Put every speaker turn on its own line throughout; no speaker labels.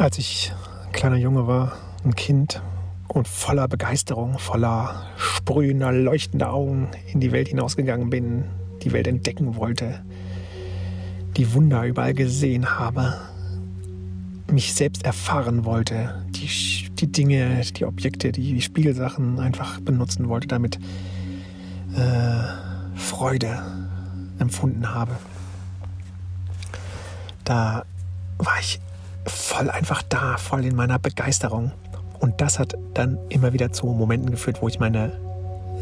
als ich kleiner Junge war, ein Kind und voller Begeisterung, voller sprühender, leuchtender Augen in die Welt hinausgegangen bin, die Welt entdecken wollte, die Wunder überall gesehen habe, mich selbst erfahren wollte, die, die Dinge, die Objekte, die Spiegelsachen einfach benutzen wollte, damit äh, Freude empfunden habe. Da war ich voll einfach da, voll in meiner Begeisterung. Und das hat dann immer wieder zu Momenten geführt, wo ich meine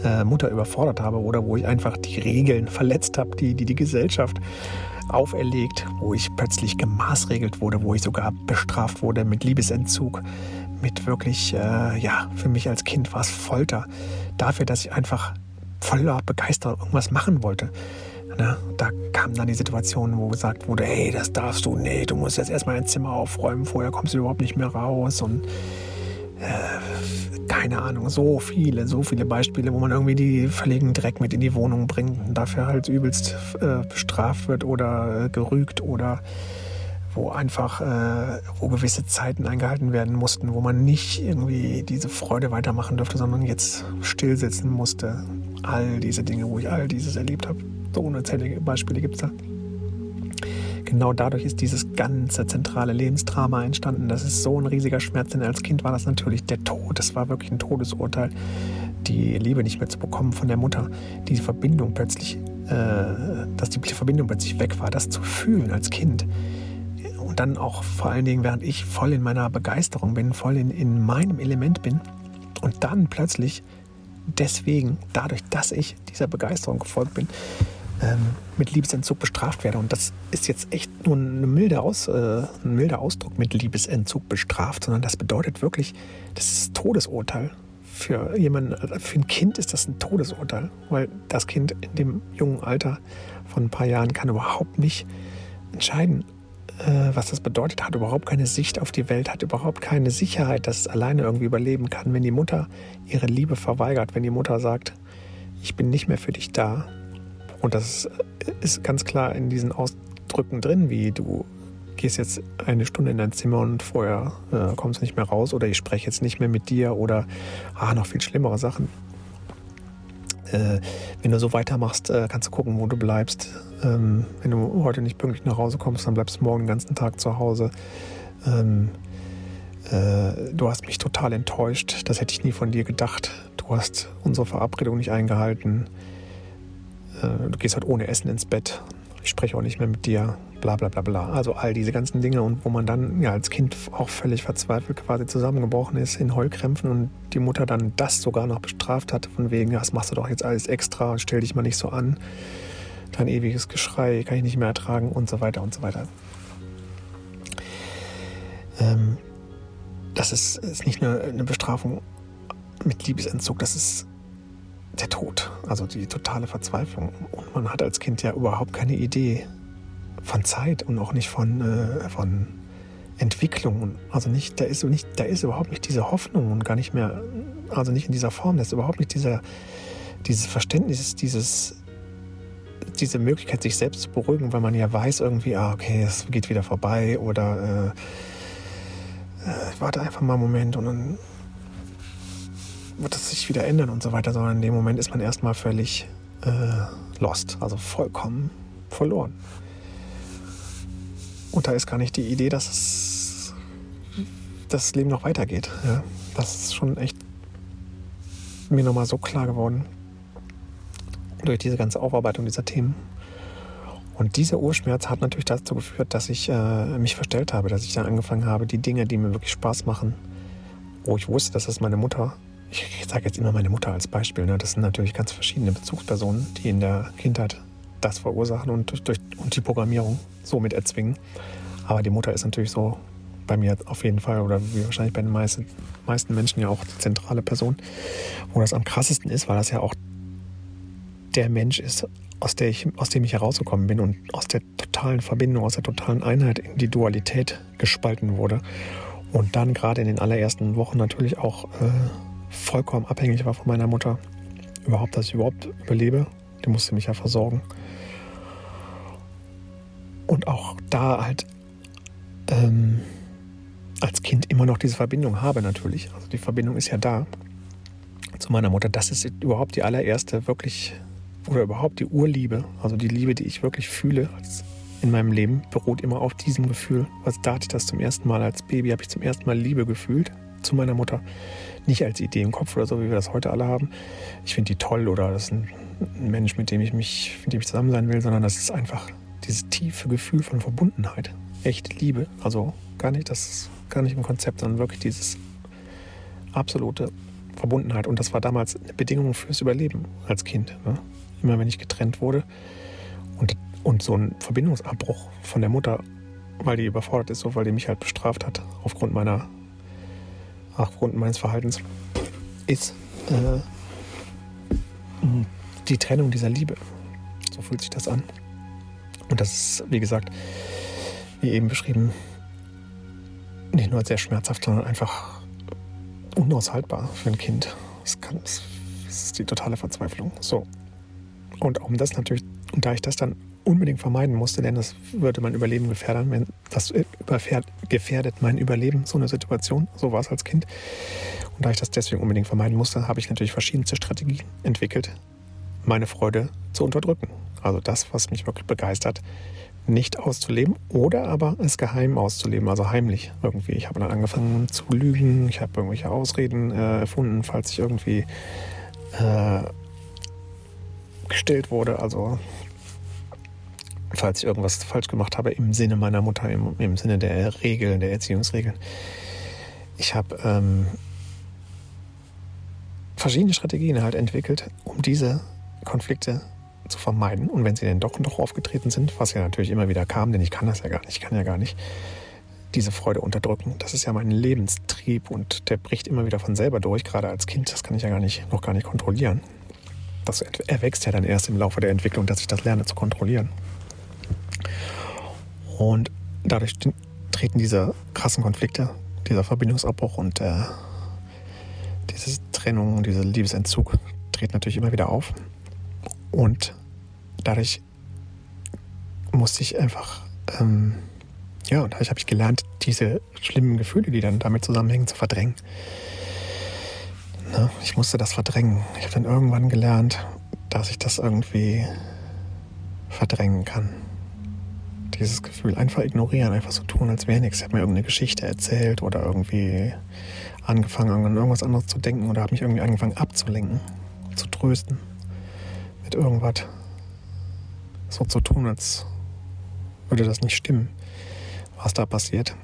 äh, Mutter überfordert habe oder wo ich einfach die Regeln verletzt habe, die, die die Gesellschaft auferlegt, wo ich plötzlich gemaßregelt wurde, wo ich sogar bestraft wurde mit Liebesentzug, mit wirklich, äh, ja, für mich als Kind war es Folter. Dafür, dass ich einfach voller Begeisterung irgendwas machen wollte. Ne? Da kam dann die Situation, wo gesagt wurde, hey, das darfst du, nee, du musst jetzt erstmal dein Zimmer aufräumen, vorher kommst du überhaupt nicht mehr raus und äh, keine Ahnung, so viele, so viele Beispiele, wo man irgendwie die verlegen Dreck mit in die Wohnung bringt und dafür halt übelst äh, bestraft wird oder äh, gerügt oder wo einfach, äh, wo gewisse Zeiten eingehalten werden mussten, wo man nicht irgendwie diese Freude weitermachen durfte, sondern jetzt stillsitzen musste. All diese Dinge, wo ich all dieses erlebt habe. So unzählige Beispiele gibt es da. Genau dadurch ist dieses ganze zentrale Lebensdrama entstanden. Das ist so ein riesiger Schmerz, denn als Kind war das natürlich der Tod. Das war wirklich ein Todesurteil, die Liebe nicht mehr zu bekommen von der Mutter. Diese Verbindung plötzlich, äh, dass die Verbindung plötzlich weg war, das zu fühlen als Kind und dann auch vor allen Dingen, während ich voll in meiner Begeisterung bin, voll in, in meinem Element bin und dann plötzlich deswegen, dadurch, dass ich dieser Begeisterung gefolgt bin, ähm, mit Liebesentzug bestraft werde. Und das ist jetzt echt nur eine milde Aus, äh, ein milder Ausdruck mit Liebesentzug bestraft, sondern das bedeutet wirklich, das ist Todesurteil. Für jemanden, für ein Kind ist das ein Todesurteil, weil das Kind in dem jungen Alter von ein paar Jahren kann überhaupt nicht entscheiden, äh, was das bedeutet, hat überhaupt keine Sicht auf die Welt, hat überhaupt keine Sicherheit, dass es alleine irgendwie überleben kann, wenn die Mutter ihre Liebe verweigert, wenn die Mutter sagt, ich bin nicht mehr für dich da. Und das ist ganz klar in diesen Ausdrücken drin, wie du gehst jetzt eine Stunde in dein Zimmer und vorher äh, kommst du nicht mehr raus oder ich spreche jetzt nicht mehr mit dir oder ah, noch viel schlimmere Sachen äh, wenn du so weitermachst, äh, kannst du gucken, wo du bleibst. Ähm, wenn du heute nicht pünktlich nach Hause kommst, dann bleibst du morgen den ganzen Tag zu Hause. Ähm, äh, du hast mich total enttäuscht. Das hätte ich nie von dir gedacht. Du hast unsere Verabredung nicht eingehalten. Äh, du gehst heute ohne Essen ins Bett. Ich spreche auch nicht mehr mit dir bla bla bla bla. Also all diese ganzen Dinge und wo man dann ja als Kind auch völlig verzweifelt quasi zusammengebrochen ist in Heulkrämpfen und die Mutter dann das sogar noch bestraft hat, von wegen, das machst du doch jetzt alles extra stell dich mal nicht so an. Dein ewiges Geschrei kann ich nicht mehr ertragen und so weiter und so weiter. Ähm, das ist, ist nicht nur eine Bestrafung mit Liebesentzug, das ist der Tod, also die totale Verzweiflung. Und man hat als Kind ja überhaupt keine Idee, von Zeit und auch nicht von, äh, von Entwicklung. Also nicht, da ist nicht, da ist überhaupt nicht diese Hoffnung und gar nicht mehr, also nicht in dieser Form, da ist überhaupt nicht dieser, dieses Verständnis, dieses, diese Möglichkeit, sich selbst zu beruhigen, weil man ja weiß irgendwie, ah, okay, es geht wieder vorbei oder äh, äh, ich warte einfach mal einen Moment und dann wird es sich wieder ändern und so weiter, sondern in dem Moment ist man erstmal völlig äh, lost, also vollkommen verloren. Und da ist gar nicht die Idee, dass es, das Leben noch weitergeht. Ja, das ist schon echt mir nochmal so klar geworden durch diese ganze Aufarbeitung dieser Themen. Und dieser Urschmerz hat natürlich dazu geführt, dass ich äh, mich verstellt habe, dass ich dann angefangen habe, die Dinge, die mir wirklich Spaß machen, wo ich wusste, dass das meine Mutter, ich sage jetzt immer meine Mutter als Beispiel, ne, das sind natürlich ganz verschiedene Bezugspersonen, die in der Kindheit das verursachen und, durch, und die Programmierung somit erzwingen. Aber die Mutter ist natürlich so bei mir auf jeden Fall oder wie wahrscheinlich bei den meisten, meisten Menschen ja auch die zentrale Person, wo das am krassesten ist, weil das ja auch der Mensch ist, aus, der ich, aus dem ich herausgekommen bin und aus der totalen Verbindung, aus der totalen Einheit in die Dualität gespalten wurde. Und dann gerade in den allerersten Wochen natürlich auch äh, vollkommen abhängig war von meiner Mutter. Überhaupt, dass ich überhaupt überlebe. Die musste mich ja versorgen und auch da halt ähm, als Kind immer noch diese Verbindung habe natürlich. Also die Verbindung ist ja da zu meiner Mutter. Das ist überhaupt die allererste wirklich oder überhaupt die Urliebe. Also die Liebe, die ich wirklich fühle in meinem Leben, beruht immer auf diesem Gefühl. Also da hatte ich das zum ersten Mal als Baby, habe ich zum ersten Mal Liebe gefühlt zu meiner Mutter. Nicht als Idee im Kopf oder so, wie wir das heute alle haben. Ich finde die toll oder das ist ein Mensch, mit dem ich mich, mit dem ich zusammen sein will, sondern das ist einfach dieses tiefe Gefühl von Verbundenheit. Echte Liebe. Also gar nicht, das gar nicht im Konzept, sondern wirklich dieses absolute Verbundenheit. Und das war damals eine Bedingung fürs Überleben als Kind. Ne? Immer wenn ich getrennt wurde und, und so ein Verbindungsabbruch von der Mutter, weil die überfordert ist, so weil die mich halt bestraft hat aufgrund meiner aufgrund meines Verhaltens, ist äh, die Trennung dieser Liebe. So fühlt sich das an. Und das ist, wie gesagt, wie eben beschrieben, nicht nur sehr schmerzhaft, sondern einfach unaushaltbar für ein Kind. Das, kann, das ist die totale Verzweiflung. So. Und um das natürlich, und da ich das dann unbedingt vermeiden musste, denn das würde mein Überleben gefährden, wenn das gefährdet mein Überleben, so eine Situation, so war es als Kind. Und da ich das deswegen unbedingt vermeiden musste, habe ich natürlich verschiedenste Strategien entwickelt, meine Freude zu unterdrücken. Also das, was mich wirklich begeistert, nicht auszuleben oder aber es geheim auszuleben, also heimlich irgendwie. Ich habe dann angefangen zu lügen, ich habe irgendwelche Ausreden äh, erfunden, falls ich irgendwie äh, gestellt wurde, also falls ich irgendwas falsch gemacht habe im Sinne meiner Mutter, im, im Sinne der Regeln, der Erziehungsregeln. Ich habe ähm, verschiedene Strategien halt entwickelt, um diese Konflikte zu vermeiden. Und wenn sie denn doch und doch aufgetreten sind, was ja natürlich immer wieder kam, denn ich kann das ja gar nicht, ich kann ja gar nicht diese Freude unterdrücken. Das ist ja mein Lebenstrieb und der bricht immer wieder von selber durch, gerade als Kind. Das kann ich ja gar nicht, noch gar nicht kontrollieren. Das erwächst ja dann erst im Laufe der Entwicklung, dass ich das lerne zu kontrollieren. Und dadurch treten diese krassen Konflikte, dieser Verbindungsabbruch und äh, diese Trennung dieser Liebesentzug treten natürlich immer wieder auf. Und dadurch musste ich einfach, ähm, ja, und dadurch habe ich gelernt, diese schlimmen Gefühle, die dann damit zusammenhängen, zu verdrängen. Ne? Ich musste das verdrängen. Ich habe dann irgendwann gelernt, dass ich das irgendwie verdrängen kann. Dieses Gefühl einfach ignorieren, einfach so tun, als wäre nichts. Ich habe mir irgendeine Geschichte erzählt oder irgendwie angefangen, an irgendwas anderes zu denken oder habe mich irgendwie angefangen abzulenken, zu trösten mit irgendwas so zu tun, als würde das nicht stimmen, was da passiert.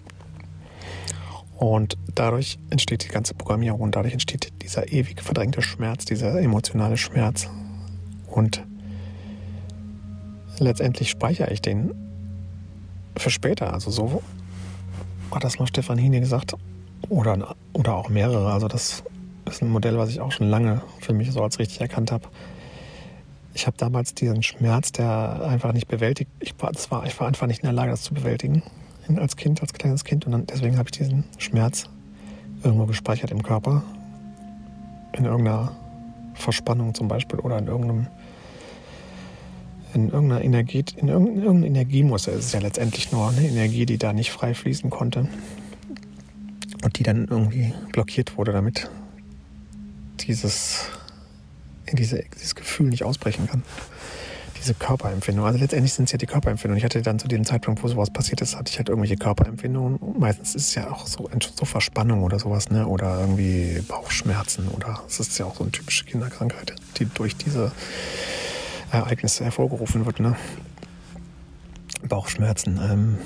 Und dadurch entsteht die ganze Programmierung und dadurch entsteht dieser ewig verdrängte Schmerz, dieser emotionale Schmerz. Und letztendlich speichere ich den für später. Also so hat das mal Stefan Hine gesagt. Oder, oder auch mehrere. Also das ist ein Modell, was ich auch schon lange für mich so als richtig erkannt habe ich habe damals diesen Schmerz, der einfach nicht bewältigt, ich war, das war, ich war einfach nicht in der Lage, das zu bewältigen als Kind, als kleines Kind. Und dann, deswegen habe ich diesen Schmerz irgendwo gespeichert im Körper. In irgendeiner Verspannung zum Beispiel oder in irgendeinem in irgendeiner Energie, in irgendeiner Energiemuster ist es ja letztendlich nur eine Energie, die da nicht frei fließen konnte und die dann irgendwie blockiert wurde, damit dieses diese, dieses Gefühl nicht ausbrechen kann. Diese Körperempfindung. Also letztendlich sind es ja die Körperempfindungen. Ich hatte dann zu dem Zeitpunkt, wo sowas passiert ist, hatte ich halt irgendwelche Körperempfindungen. Meistens ist es ja auch so, so Verspannung oder sowas, ne? Oder irgendwie Bauchschmerzen oder es ist ja auch so eine typische Kinderkrankheit, die durch diese Ereignisse hervorgerufen wird, ne? Bauchschmerzen, ähm,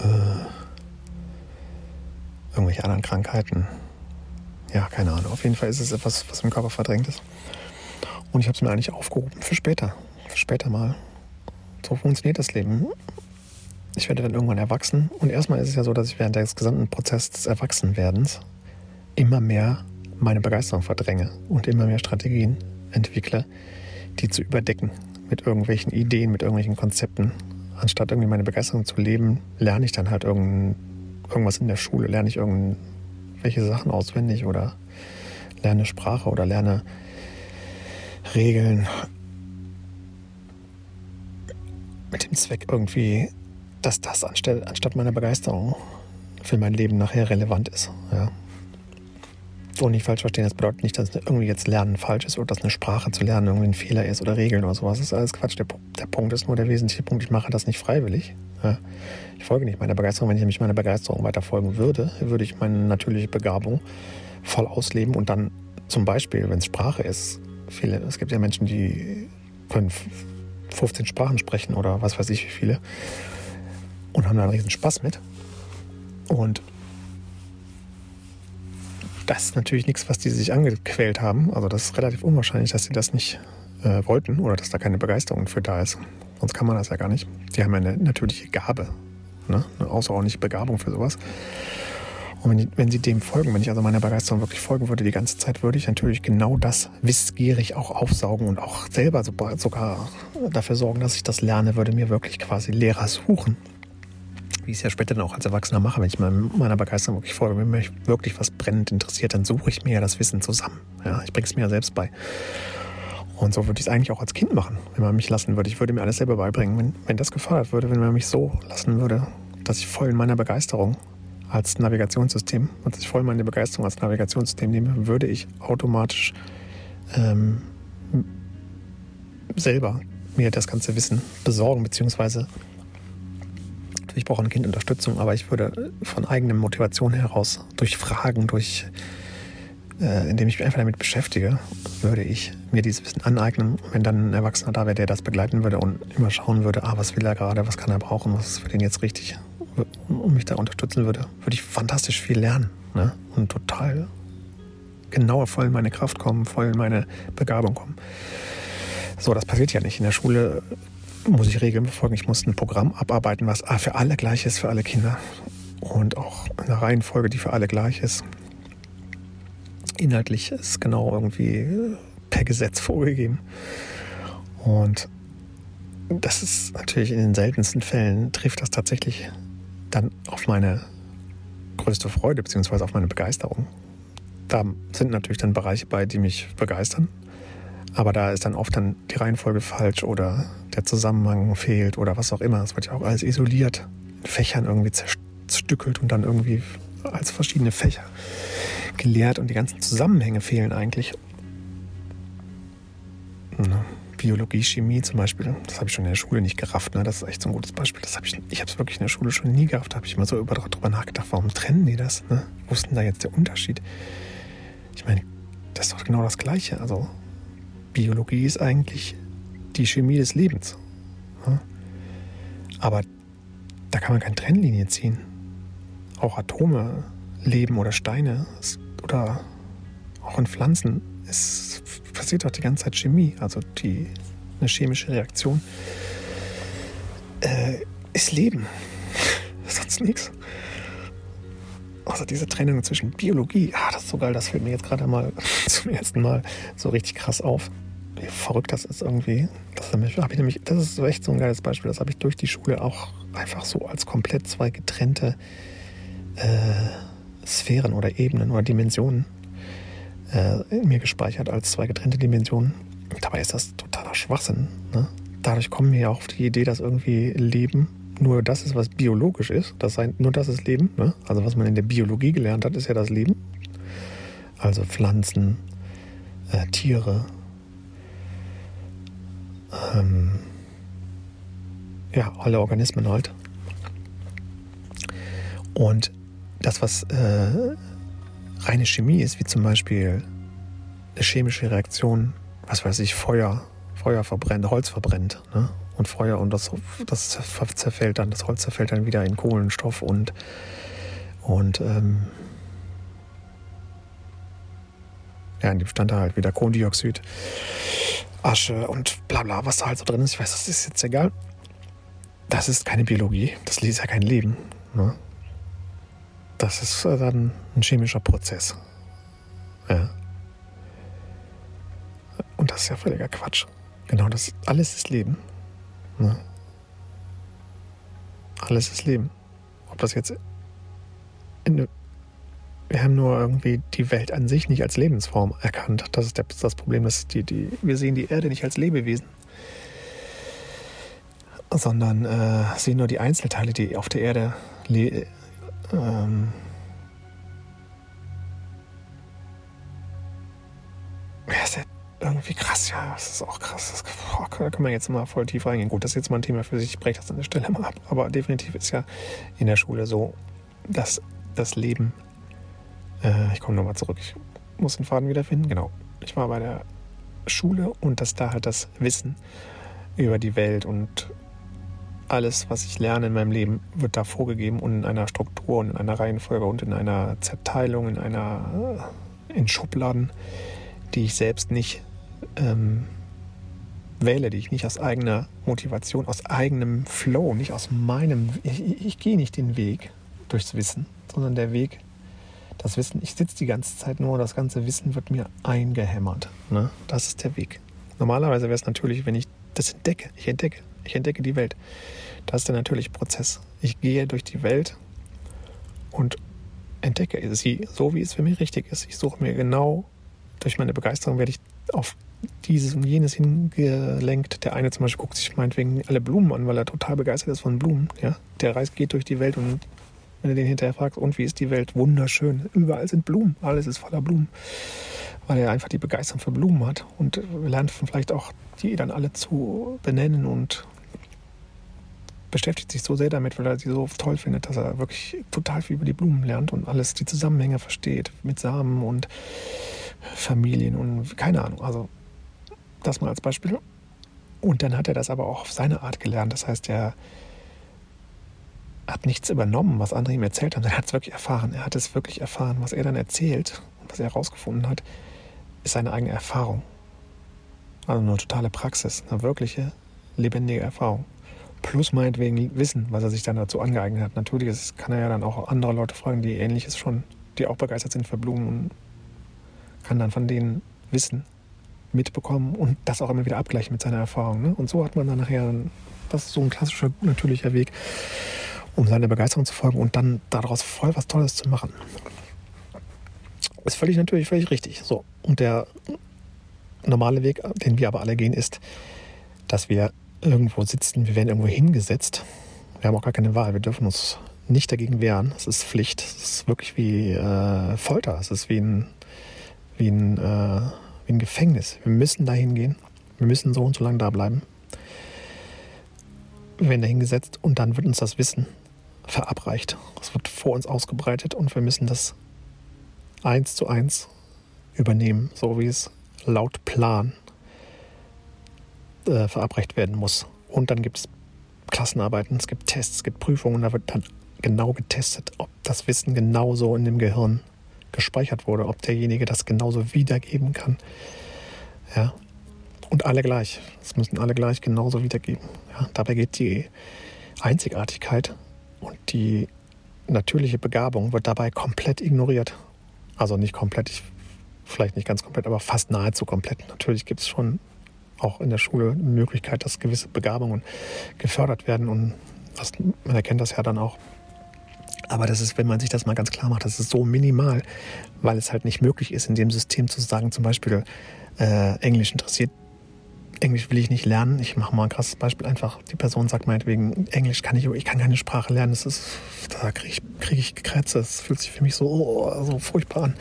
äh, irgendwelche anderen Krankheiten. Ja, keine Ahnung. Auf jeden Fall ist es etwas, was im Körper verdrängt ist. Und ich habe es mir eigentlich aufgehoben für später. Für später mal. So funktioniert das Leben. Ich werde dann irgendwann erwachsen. Und erstmal ist es ja so, dass ich während des gesamten Prozesses des Erwachsenwerdens immer mehr meine Begeisterung verdränge und immer mehr Strategien entwickle, die zu überdecken mit irgendwelchen Ideen, mit irgendwelchen Konzepten. Anstatt irgendwie meine Begeisterung zu leben, lerne ich dann halt irgendwas in der Schule, lerne ich irgendwelche Sachen auswendig oder lerne Sprache oder lerne Regeln mit dem Zweck irgendwie, dass das anstatt, anstatt meiner Begeisterung für mein Leben nachher relevant ist. Ja. So nicht falsch verstehen, das bedeutet nicht, dass irgendwie jetzt Lernen falsch ist oder dass eine Sprache zu lernen irgendwie ein Fehler ist oder Regeln oder sowas. Das ist alles Quatsch. Der, der Punkt ist nur der wesentliche Punkt, ich mache das nicht freiwillig. Ja. Ich folge nicht meiner Begeisterung. Wenn ich nämlich meiner Begeisterung weiter folgen würde, würde ich meine natürliche Begabung voll ausleben und dann zum Beispiel, wenn es Sprache ist, viele, es gibt ja Menschen, die können 15 Sprachen sprechen oder was weiß ich wie viele und haben da einen riesen Spaß mit. Und das ist natürlich nichts, was die sich angequält haben. Also das ist relativ unwahrscheinlich, dass sie das nicht äh, wollten oder dass da keine Begeisterung für da ist. Sonst kann man das ja gar nicht. Die haben ja eine natürliche Gabe, ne? eine außerordentliche Begabung für sowas. Und wenn, wenn, sie dem folgen, wenn ich also meiner Begeisterung wirklich folgen würde die ganze Zeit, würde ich natürlich genau das wissgierig auch aufsaugen und auch selber sogar dafür sorgen, dass ich das lerne, würde mir wirklich quasi Lehrer suchen wie ich es ja später dann auch als Erwachsener mache, wenn ich meiner Begeisterung wirklich folge, wenn mich wirklich was brennend interessiert, dann suche ich mir ja das Wissen zusammen. Ja, ich bringe es mir ja selbst bei. Und so würde ich es eigentlich auch als Kind machen, wenn man mich lassen würde. Ich würde mir alles selber beibringen, wenn, wenn das gefördert würde, wenn man mich so lassen würde, dass ich voll in meiner Begeisterung als Navigationssystem, dass ich voll meine Begeisterung als Navigationssystem nehme, würde ich automatisch ähm, selber mir das ganze Wissen besorgen, beziehungsweise ich brauche ein Kind Unterstützung, aber ich würde von eigener Motivation heraus, durch Fragen, durch, äh, indem ich mich einfach damit beschäftige, würde ich mir dieses Wissen aneignen. Wenn dann ein Erwachsener da wäre, der das begleiten würde und immer schauen würde, ah, was will er gerade, was kann er brauchen, was ist für den jetzt richtig, und mich da unterstützen würde, würde ich fantastisch viel lernen ne? und total genauer voll in meine Kraft kommen, voll in meine Begabung kommen. So, das passiert ja nicht. In der Schule muss ich Regeln befolgen. Ich muss ein Programm abarbeiten, was für alle gleich ist, für alle Kinder. Und auch eine Reihenfolge, die für alle gleich ist. Inhaltlich ist genau irgendwie per Gesetz vorgegeben. Und das ist natürlich in den seltensten Fällen trifft das tatsächlich dann auf meine größte Freude beziehungsweise auf meine Begeisterung. Da sind natürlich dann Bereiche bei, die mich begeistern. Aber da ist dann oft dann die Reihenfolge falsch oder der Zusammenhang fehlt oder was auch immer. Es wird ja auch alles isoliert, in Fächern irgendwie zerstückelt und dann irgendwie als verschiedene Fächer gelehrt und die ganzen Zusammenhänge fehlen eigentlich. Ne? Biologie, Chemie zum Beispiel, das habe ich schon in der Schule nicht gerafft. Ne? Das ist echt so ein gutes Beispiel. Das hab ich ich habe es wirklich in der Schule schon nie gerafft. Da habe ich mal so über, drüber nachgedacht, warum trennen die das? Ne? Wo ist denn da jetzt der Unterschied? Ich meine, das ist doch genau das Gleiche. Also Biologie ist eigentlich die Chemie des Lebens. Aber da kann man keine Trennlinie ziehen. Auch Atome, Leben oder Steine oder auch in Pflanzen es passiert doch die ganze Zeit Chemie, also die, eine chemische Reaktion äh, ist Leben. Sonst nichts. Also diese Trennung zwischen Biologie, ah, das ist so geil, das fällt mir jetzt gerade mal zum ersten Mal so richtig krass auf wie verrückt das ist irgendwie. Das, ich nämlich, das ist echt so ein geiles Beispiel. Das habe ich durch die Schule auch einfach so als komplett zwei getrennte äh, Sphären oder Ebenen oder Dimensionen äh, in mir gespeichert, als zwei getrennte Dimensionen. Dabei ist das totaler Schwachsinn. Ne? Dadurch kommen wir ja auch auf die Idee, dass irgendwie Leben nur das ist, was biologisch ist. Das sei, nur das ist Leben. Ne? Also was man in der Biologie gelernt hat, ist ja das Leben. Also Pflanzen, äh, Tiere, ähm, ja, alle Organismen halt. Und das, was äh, reine Chemie ist, wie zum Beispiel eine chemische Reaktion, was weiß ich, Feuer, Feuer verbrennt, Holz verbrennt, ne? Und Feuer und das, das zerfällt dann, das Holz zerfällt dann wieder in Kohlenstoff und, und ähm, ja, in dem stand halt wieder Kohlendioxid. Asche und bla bla, was da halt so drin ist. Ich weiß, das ist jetzt egal. Das ist keine Biologie. Das ist ja kein Leben. Ne? Das ist äh, dann ein chemischer Prozess. Ja. Und das ist ja völliger Quatsch. Genau, das alles ist Leben. Ne? Alles ist Leben. Ob das jetzt in, wir haben nur irgendwie die Welt an sich nicht als Lebensform erkannt. Das ist das Problem. Dass die, die, wir sehen die Erde nicht als Lebewesen, sondern äh, sehen nur die Einzelteile, die auf der Erde ähm, ja, ist ja irgendwie krass, ja, das ist auch krass. Das, boah, da können wir jetzt mal voll tief reingehen. Gut, das ist jetzt mal ein Thema für sich, ich breche das an der Stelle mal ab. Aber definitiv ist ja in der Schule so, dass das Leben, äh, ich komme nochmal zurück, ich muss den Faden wiederfinden, genau. Ich war bei der Schule und dass da halt das Wissen über die Welt und alles, was ich lerne in meinem Leben, wird da vorgegeben und in einer Struktur und in einer Reihenfolge und in einer Zerteilung, in einer in Schubladen, die ich selbst nicht ähm, wähle, die ich nicht aus eigener Motivation, aus eigenem Flow, nicht aus meinem, ich, ich, ich gehe nicht den Weg durchs Wissen, sondern der Weg, das Wissen, ich sitze die ganze Zeit nur, das ganze Wissen wird mir eingehämmert. Ne? Das ist der Weg. Normalerweise wäre es natürlich, wenn ich das entdecke, ich entdecke, ich entdecke die Welt. Das ist der natürliche Prozess. Ich gehe durch die Welt und entdecke sie so, wie es für mich richtig ist. Ich suche mir genau, durch meine Begeisterung werde ich auf dieses und jenes hingelenkt. Der eine zum Beispiel guckt sich meinetwegen alle Blumen an, weil er total begeistert ist von Blumen. Ja? Der reist, geht durch die Welt und wenn du den hinterher fragst, und wie ist die Welt? Wunderschön. Überall sind Blumen. Alles ist voller Blumen. Weil er einfach die Begeisterung für Blumen hat und lernt vielleicht auch die dann alle zu benennen und beschäftigt sich so sehr damit, weil er sie so toll findet, dass er wirklich total viel über die Blumen lernt und alles die Zusammenhänge versteht mit Samen und Familien und keine Ahnung. Also das mal als Beispiel. Und dann hat er das aber auch auf seine Art gelernt. Das heißt, er hat nichts übernommen, was andere ihm erzählt haben. Er hat es wirklich erfahren. Er hat es wirklich erfahren. Was er dann erzählt was er herausgefunden hat, ist seine eigene Erfahrung. Also eine totale Praxis, eine wirkliche, lebendige Erfahrung. Plus meinetwegen Wissen, was er sich dann dazu angeeignet hat. Natürlich kann er ja dann auch andere Leute fragen, die ähnliches schon, die auch begeistert sind für Blumen und kann dann von denen Wissen mitbekommen und das auch immer wieder abgleichen mit seiner Erfahrung. Ne? Und so hat man dann nachher, das ist so ein klassischer, natürlicher Weg, um seiner Begeisterung zu folgen und dann daraus voll was Tolles zu machen. Ist völlig natürlich, völlig richtig. So. Und der normale Weg, den wir aber alle gehen, ist, dass wir irgendwo sitzen, wir werden irgendwo hingesetzt. Wir haben auch gar keine Wahl, wir dürfen uns nicht dagegen wehren. Es ist Pflicht. Es ist wirklich wie äh, Folter. Es ist wie ein, wie ein äh, wie ein Gefängnis. Wir müssen da hingehen. Wir müssen so und so lange da bleiben. Wir werden da hingesetzt und dann wird uns das Wissen verabreicht. Es wird vor uns ausgebreitet und wir müssen das eins zu eins übernehmen, so wie es laut Plan äh, verabreicht werden muss. Und dann gibt es Klassenarbeiten, es gibt Tests, es gibt Prüfungen, da wird dann genau getestet, ob das Wissen genauso in dem Gehirn gespeichert wurde, ob derjenige das genauso wiedergeben kann. Ja. Und alle gleich. Das müssen alle gleich genauso wiedergeben. Ja. Dabei geht die Einzigartigkeit und die natürliche Begabung wird dabei komplett ignoriert. Also nicht komplett, ich, vielleicht nicht ganz komplett, aber fast nahezu komplett. Natürlich gibt es schon auch in der Schule eine Möglichkeit, dass gewisse Begabungen gefördert werden und das, man erkennt das ja dann auch aber das ist, wenn man sich das mal ganz klar macht, das ist so minimal, weil es halt nicht möglich ist, in dem System zu sagen, zum Beispiel, äh, Englisch interessiert Englisch will ich nicht lernen. Ich mache mal ein krasses Beispiel einfach. Die Person sagt meinetwegen, Englisch kann ich, ich kann keine Sprache lernen. Das ist, da kriege ich, krieg ich Krätze. Das fühlt sich für mich so, oh, so furchtbar an.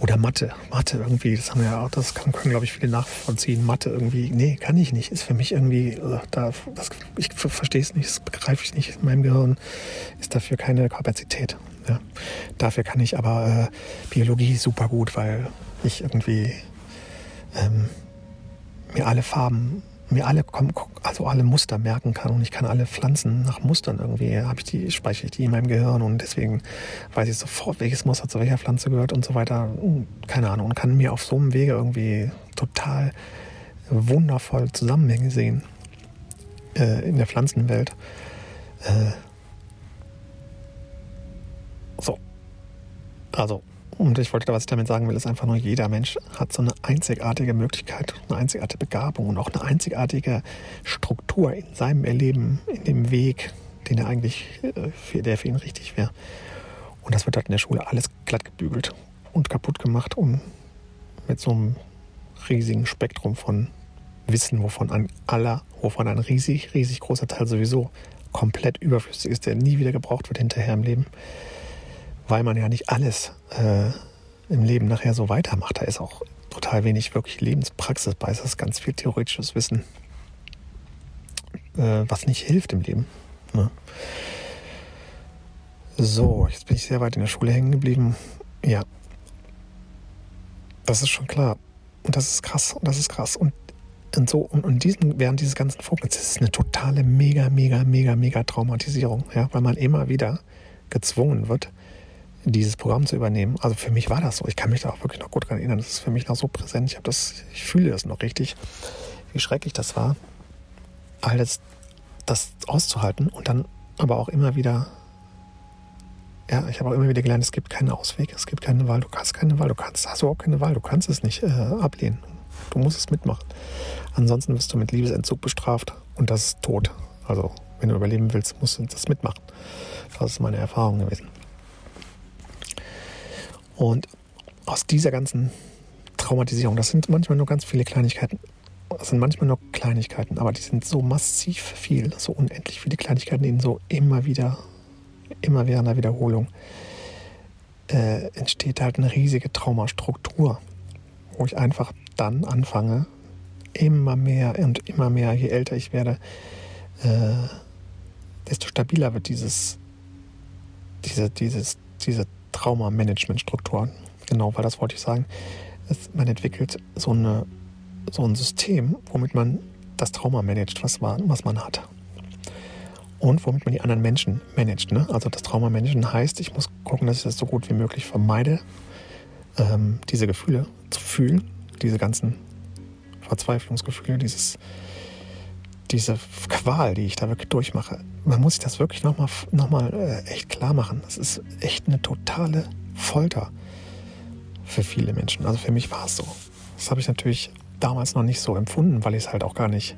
Oder Mathe. Mathe irgendwie, das haben wir ja auch, das kann, können, glaube ich, viele nachvollziehen. Mathe irgendwie, nee, kann ich nicht. Ist für mich irgendwie, äh, da, das, ich verstehe es nicht, das begreife ich nicht. In meinem Gehirn ist dafür keine Kapazität. Ja. Dafür kann ich aber äh, Biologie super gut, weil ich irgendwie ähm, mir alle Farben, mir alle, also alle Muster merken kann und ich kann alle Pflanzen nach Mustern irgendwie, habe ich die, speichere ich die in meinem Gehirn und deswegen weiß ich sofort, welches Muster zu welcher Pflanze gehört und so weiter. Keine Ahnung. Und kann mir auf so einem Wege irgendwie total wundervoll Zusammenhänge sehen äh, in der Pflanzenwelt. Äh, so. Also, und ich wollte, was ich damit sagen will, ist einfach nur, jeder Mensch hat so eine einzigartige Möglichkeit, eine einzigartige Begabung und auch eine einzigartige Struktur in seinem Erleben, in dem Weg, den er eigentlich, äh, der für ihn richtig wäre. Und das wird halt in der Schule alles glatt gebügelt und kaputt gemacht und mit so einem riesigen Spektrum von Wissen, wovon ein aller, wovon ein riesig, riesig großer Teil sowieso komplett überflüssig ist, der nie wieder gebraucht wird hinterher im Leben weil man ja nicht alles äh, im Leben nachher so weitermacht. Da ist auch total wenig wirklich Lebenspraxis bei. Es ist ganz viel theoretisches Wissen, äh, was nicht hilft im Leben. Ne? So, jetzt bin ich sehr weit in der Schule hängen geblieben. Ja, das ist schon klar. Und das ist krass. Und das ist krass. Und, und so, und, und diesen, während dieses ganzen Fokus ist es eine totale mega, mega, mega, mega Traumatisierung. Ja, weil man immer wieder gezwungen wird, dieses Programm zu übernehmen. Also für mich war das so. Ich kann mich da auch wirklich noch gut dran erinnern. Das ist für mich noch so präsent. Ich das, ich fühle das noch richtig, wie schrecklich das war, alles das auszuhalten und dann aber auch immer wieder ja, ich habe auch immer wieder gelernt, es gibt keinen Ausweg, es gibt keine Wahl, du kannst keine Wahl, du kannst, hast überhaupt keine Wahl, du kannst es nicht äh, ablehnen. Du musst es mitmachen. Ansonsten wirst du mit Liebesentzug bestraft und das ist tot. Also, wenn du überleben willst, musst du das mitmachen. Das ist meine Erfahrung gewesen. Und aus dieser ganzen Traumatisierung, das sind manchmal nur ganz viele Kleinigkeiten. Das sind manchmal nur Kleinigkeiten, aber die sind so massiv viel, so unendlich viele Kleinigkeiten, die so immer wieder immer während der Wiederholung, äh, entsteht halt eine riesige Traumastruktur, wo ich einfach dann anfange, immer mehr und immer mehr, je älter ich werde, äh, desto stabiler wird dieses, diese, dieses, diese Trauma-Management-Struktur. Genau, weil das wollte ich sagen. Es, man entwickelt so, eine, so ein System, womit man das Trauma managt, was man, was man hat und womit man die anderen Menschen managt. Ne? Also das Trauma managen heißt, ich muss gucken, dass ich das so gut wie möglich vermeide, ähm, diese Gefühle zu fühlen, diese ganzen Verzweiflungsgefühle, dieses, diese Qual, die ich da wirklich durchmache. Man muss sich das wirklich nochmal noch mal, äh, echt klar machen. Das ist echt eine totale Folter für viele Menschen. Also für mich war es so. Das habe ich natürlich damals noch nicht so empfunden, weil ich es halt auch gar nicht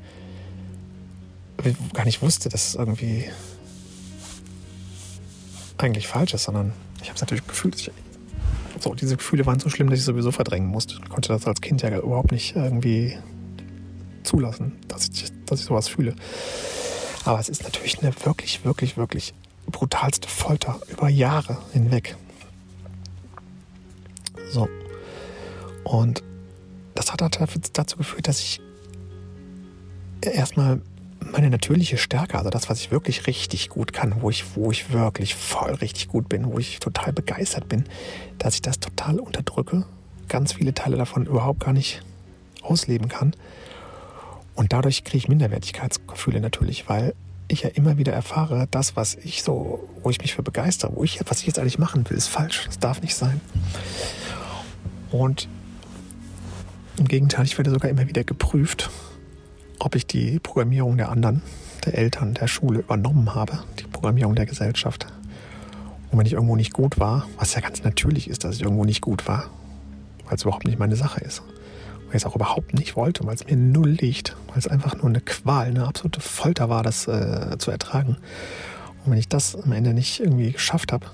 gar nicht wusste, dass es irgendwie eigentlich falsch ist, sondern ich habe es natürlich gefühlt. So, diese Gefühle waren so schlimm, dass ich sowieso verdrängen musste. Ich konnte das als Kind ja überhaupt nicht irgendwie zulassen, dass ich, dass ich sowas fühle. Aber es ist natürlich eine wirklich, wirklich, wirklich brutalste Folter über Jahre hinweg. So. Und das hat dazu geführt, dass ich erstmal meine natürliche Stärke, also das, was ich wirklich richtig gut kann, wo ich, wo ich wirklich voll richtig gut bin, wo ich total begeistert bin, dass ich das total unterdrücke, ganz viele Teile davon überhaupt gar nicht ausleben kann. Und dadurch kriege ich Minderwertigkeitsgefühle natürlich, weil ich ja immer wieder erfahre, das, was ich so, wo ich mich für begeistere, wo ich, was ich jetzt eigentlich machen will, ist falsch. Das darf nicht sein. Und im Gegenteil, ich werde sogar immer wieder geprüft ob ich die Programmierung der anderen, der Eltern, der Schule übernommen habe, die Programmierung der Gesellschaft. Und wenn ich irgendwo nicht gut war, was ja ganz natürlich ist, dass ich irgendwo nicht gut war, weil es überhaupt nicht meine Sache ist. Und ich es auch überhaupt nicht wollte, weil es mir null liegt, weil es einfach nur eine Qual, eine absolute Folter war, das äh, zu ertragen. Und wenn ich das am Ende nicht irgendwie geschafft habe,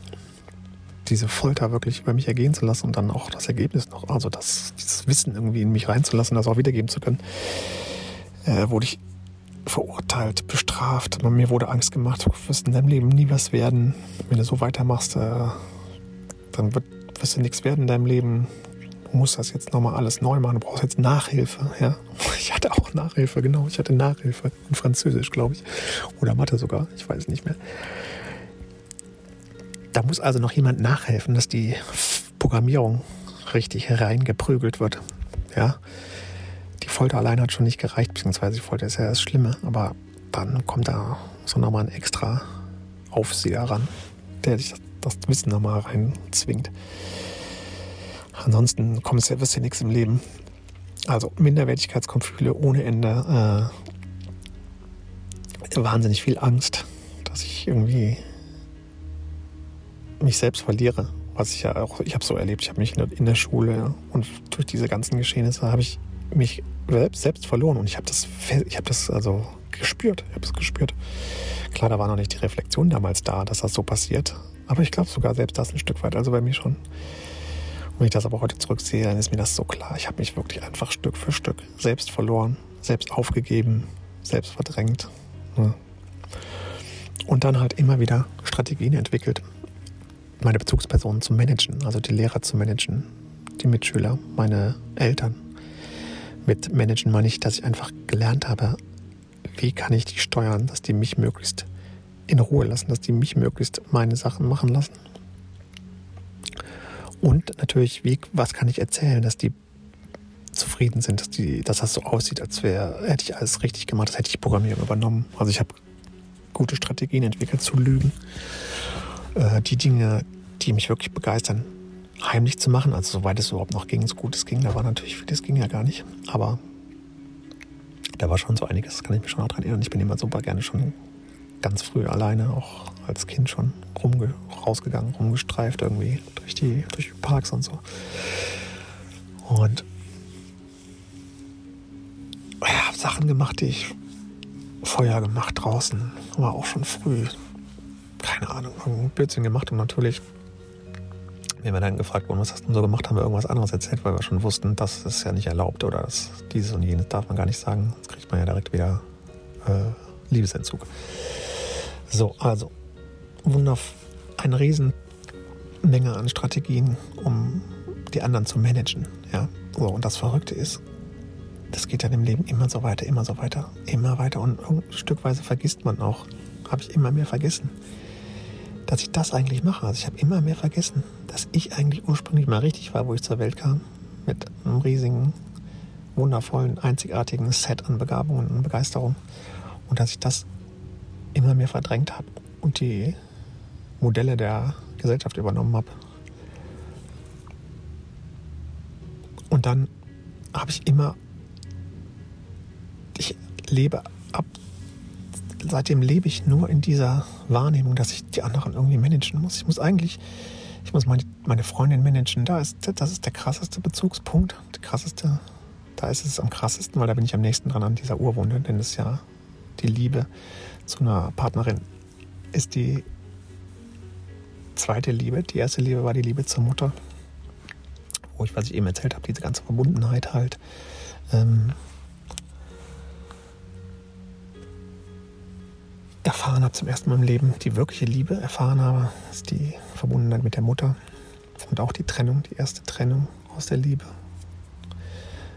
diese Folter wirklich über mich ergehen zu lassen und dann auch das Ergebnis noch, also das, dieses Wissen irgendwie in mich reinzulassen, das auch wiedergeben zu können, äh, wurde ich verurteilt, bestraft. Mir wurde Angst gemacht, du wirst in deinem Leben nie was werden. Wenn du so weitermachst, äh, dann wird, wirst du nichts werden in deinem Leben. Du musst das jetzt nochmal alles neu machen. Du brauchst jetzt Nachhilfe. Ja? Ich hatte auch Nachhilfe, genau. Ich hatte Nachhilfe in Französisch, glaube ich. Oder Mathe sogar. Ich weiß es nicht mehr. Da muss also noch jemand nachhelfen, dass die Programmierung richtig hereingeprügelt wird. Ja die Folter allein hat schon nicht gereicht, beziehungsweise die Folter ist ja das Schlimme, aber dann kommt da so nochmal ein extra Aufseher ran, der dich das Wissen nochmal reinzwingt. Ansonsten kommt es ja, wirst ja nichts im Leben. Also Minderwertigkeitsgefühle ohne Ende, äh, wahnsinnig viel Angst, dass ich irgendwie mich selbst verliere. Was ich ja auch, ich habe so erlebt, ich habe mich in der Schule und durch diese ganzen Geschehnisse habe ich mich selbst, verloren und ich habe das, ich das also gespürt, ich habe es gespürt. Klar, da war noch nicht die Reflexion damals da, dass das so passiert, aber ich glaube sogar selbst das ein Stück weit, also bei mir schon. Wenn ich das aber heute zurücksehe, dann ist mir das so klar. Ich habe mich wirklich einfach Stück für Stück selbst verloren, selbst aufgegeben, selbst verdrängt. Und dann halt immer wieder Strategien entwickelt, meine Bezugspersonen zu managen, also die Lehrer zu managen, die Mitschüler, meine Eltern. Mit managen meine ich, dass ich einfach gelernt habe, wie kann ich die steuern, dass die mich möglichst in Ruhe lassen, dass die mich möglichst meine Sachen machen lassen. Und natürlich, wie, was kann ich erzählen, dass die zufrieden sind, dass, die, dass das so aussieht, als wäre, hätte ich alles richtig gemacht, als hätte ich Programmierung übernommen. Also ich habe gute Strategien entwickelt zu lügen. Äh, die Dinge, die mich wirklich begeistern, heimlich zu machen, also soweit es überhaupt noch ging, so gut es ging, da war natürlich vieles ging ja gar nicht, aber da war schon so einiges, das kann ich mich schon daran erinnern. Ich bin immer super gerne schon ganz früh alleine, auch als Kind schon rumge rausgegangen, rumgestreift irgendwie durch die, durch die Parks und so. Und habe Sachen gemacht, die ich Feuer gemacht draußen, war auch schon früh. Keine Ahnung, Blödsinn gemacht und natürlich, wenn wir dann gefragt wurden, was hast du denn so gemacht, haben wir irgendwas anderes erzählt, weil wir schon wussten, das ist ja nicht erlaubt oder das, dieses und jenes darf man gar nicht sagen. Jetzt kriegt man ja direkt wieder äh, Liebesentzug. So, also, wundervoll, eine Riesenmenge an Strategien, um die anderen zu managen. Ja? So, und das Verrückte ist, das geht dann im Leben immer so weiter, immer so weiter, immer weiter. Und Stückweise vergisst man auch, habe ich immer mehr vergessen, dass ich das eigentlich mache. Also ich habe immer mehr vergessen, dass ich eigentlich ursprünglich mal richtig war, wo ich zur Welt kam. Mit einem riesigen, wundervollen, einzigartigen Set an Begabungen und Begeisterung. Und dass ich das immer mehr verdrängt habe und die Modelle der Gesellschaft übernommen habe. Und dann habe ich immer ich lebe ab, seitdem lebe ich nur in dieser Wahrnehmung, dass ich die anderen irgendwie managen muss. Ich muss eigentlich, ich muss meine, meine Freundin managen. Da ist, das ist der krasseste Bezugspunkt, der krasseste, da ist es am krassesten, weil da bin ich am nächsten dran an dieser Urwunde, denn es ja die Liebe zu einer Partnerin ist die zweite Liebe. Die erste Liebe war die Liebe zur Mutter, wo ich, was ich eben erzählt habe, diese ganze Verbundenheit halt. Ähm, erfahren habe zum ersten Mal im Leben, die wirkliche Liebe erfahren habe, ist die Verbundenheit mit der Mutter und auch die Trennung, die erste Trennung aus der Liebe.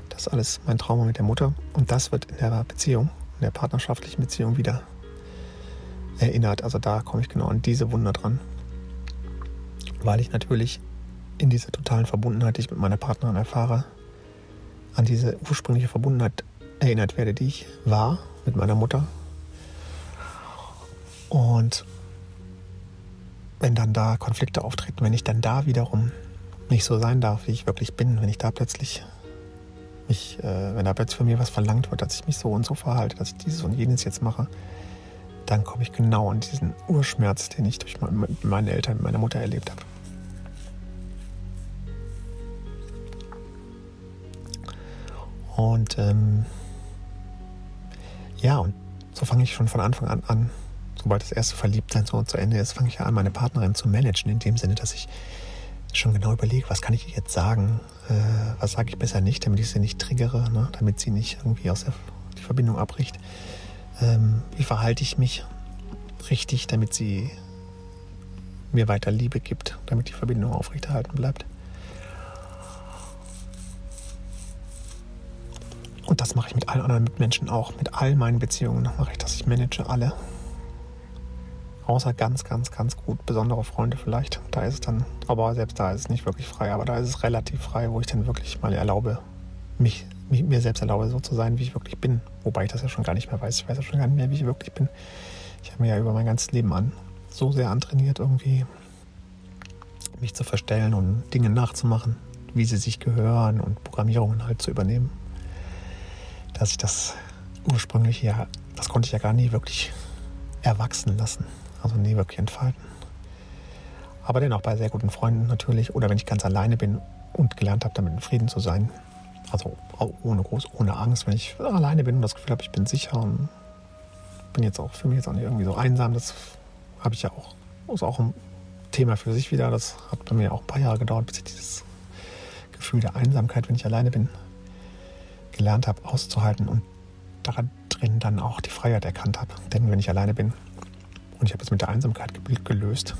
Das ist alles mein Trauma mit der Mutter und das wird in der Beziehung, in der partnerschaftlichen Beziehung wieder erinnert. Also da komme ich genau an diese Wunder dran, weil ich natürlich in dieser totalen Verbundenheit, die ich mit meiner Partnerin erfahre, an diese ursprüngliche Verbundenheit erinnert werde, die ich war mit meiner Mutter und wenn dann da Konflikte auftreten, wenn ich dann da wiederum nicht so sein darf, wie ich wirklich bin, wenn ich da plötzlich mich, äh, wenn da plötzlich von mir was verlangt wird, dass ich mich so und so verhalte, dass ich dieses und jenes jetzt mache, dann komme ich genau an diesen Urschmerz, den ich durch meine Eltern, meine Mutter erlebt habe. Und ähm, ja, und so fange ich schon von Anfang an an, sobald das erste Verliebtsein so zu Ende ist, fange ich an, meine Partnerin zu managen, in dem Sinne, dass ich schon genau überlege, was kann ich jetzt sagen, äh, was sage ich besser nicht, damit ich sie nicht triggere, ne? damit sie nicht irgendwie aus der die Verbindung abbricht. Ähm, wie verhalte ich mich richtig, damit sie mir weiter Liebe gibt, damit die Verbindung aufrechterhalten bleibt. Und das mache ich mit allen anderen Mitmenschen auch. Mit all meinen Beziehungen mache ich das. Ich manage alle Außer ganz, ganz, ganz gut besondere Freunde vielleicht. Da ist es dann, aber selbst da ist es nicht wirklich frei. Aber da ist es relativ frei, wo ich dann wirklich mal erlaube, mich, mich mir selbst erlaube, so zu sein, wie ich wirklich bin. Wobei ich das ja schon gar nicht mehr weiß. Ich weiß ja schon gar nicht mehr, wie ich wirklich bin. Ich habe mir ja über mein ganzes Leben an so sehr antrainiert, irgendwie mich zu verstellen und Dinge nachzumachen, wie sie sich gehören und Programmierungen halt zu übernehmen, dass ich das ursprünglich ja, das konnte ich ja gar nie wirklich erwachsen lassen also nie wirklich entfalten. Aber dennoch bei sehr guten Freunden natürlich oder wenn ich ganz alleine bin und gelernt habe, damit in Frieden zu sein. Also ohne groß, ohne Angst, wenn ich alleine bin und das Gefühl habe, ich bin sicher und bin jetzt auch für mich jetzt auch nicht irgendwie so einsam. Das habe ich ja auch, ist auch ein Thema für sich wieder. Das hat bei mir auch ein paar Jahre gedauert, bis ich dieses Gefühl der Einsamkeit, wenn ich alleine bin, gelernt habe auszuhalten und daran drin dann auch die Freiheit erkannt habe. Denn wenn ich alleine bin, und ich habe es mit der Einsamkeit gelöst,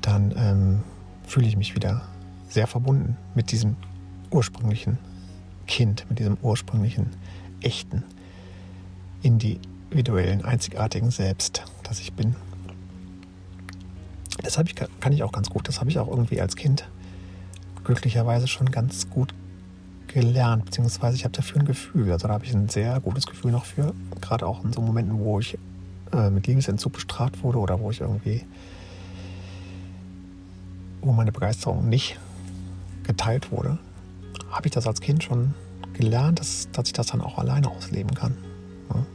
dann ähm, fühle ich mich wieder sehr verbunden mit diesem ursprünglichen Kind, mit diesem ursprünglichen, echten, individuellen, einzigartigen Selbst, das ich bin. Das ich, kann ich auch ganz gut. Das habe ich auch irgendwie als Kind glücklicherweise schon ganz gut gelernt, beziehungsweise ich habe dafür ein Gefühl. Also da habe ich ein sehr gutes Gefühl noch für, gerade auch in so Momenten, wo ich äh, mit Liebesentzug bestraft wurde oder wo ich irgendwie, wo meine Begeisterung nicht geteilt wurde, habe ich das als Kind schon gelernt, dass, dass ich das dann auch alleine ausleben kann. Ja?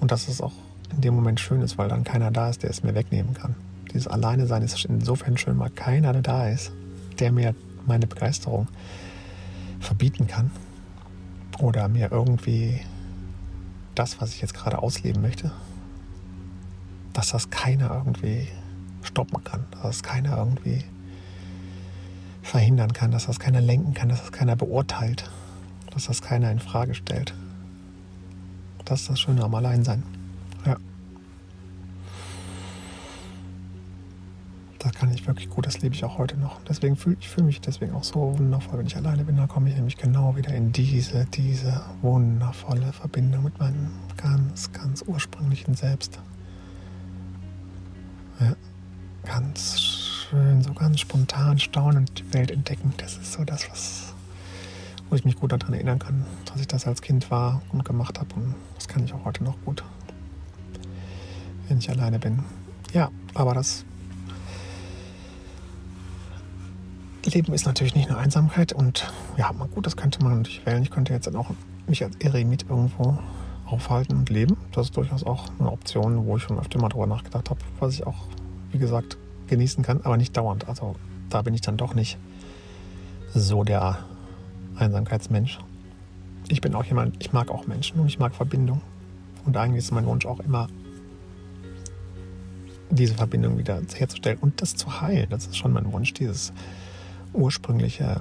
Und dass es auch in dem Moment schön ist, weil dann keiner da ist, der es mir wegnehmen kann. Dieses Alleine sein ist insofern schön, weil keiner da ist, der mir meine Begeisterung verbieten kann oder mir irgendwie das, was ich jetzt gerade ausleben möchte, dass das keiner irgendwie stoppen kann, dass das keiner irgendwie verhindern kann, dass das keiner lenken kann, dass das keiner beurteilt, dass das keiner in Frage stellt. Das ist das Schöne am Alleinsein. Ja. Das kann ich wirklich gut, das lebe ich auch heute noch. Deswegen fühle ich fühl mich deswegen auch so wundervoll, wenn ich alleine bin. Da komme ich nämlich genau wieder in diese, diese wundervolle Verbindung mit meinem ganz, ganz ursprünglichen Selbst. Ja, ganz schön, so ganz spontan staunend die Welt entdecken. Das ist so das, was, wo ich mich gut daran erinnern kann, dass ich das als Kind war und gemacht habe. Und das kann ich auch heute noch gut, wenn ich alleine bin. Ja, aber das Leben ist natürlich nicht nur Einsamkeit und ja, gut, das könnte man natürlich wählen. Ich könnte jetzt auch mich als Eremit irgendwo aufhalten und leben. Das ist durchaus auch eine Option, wo ich schon öfter mal drüber nachgedacht habe, was ich auch, wie gesagt, genießen kann, aber nicht dauernd. Also da bin ich dann doch nicht so der Einsamkeitsmensch. Ich bin auch jemand, ich mag auch Menschen und ich mag Verbindung. Und eigentlich ist mein Wunsch auch immer, diese Verbindung wieder herzustellen und das zu heilen. Das ist schon mein Wunsch, dieses ursprüngliche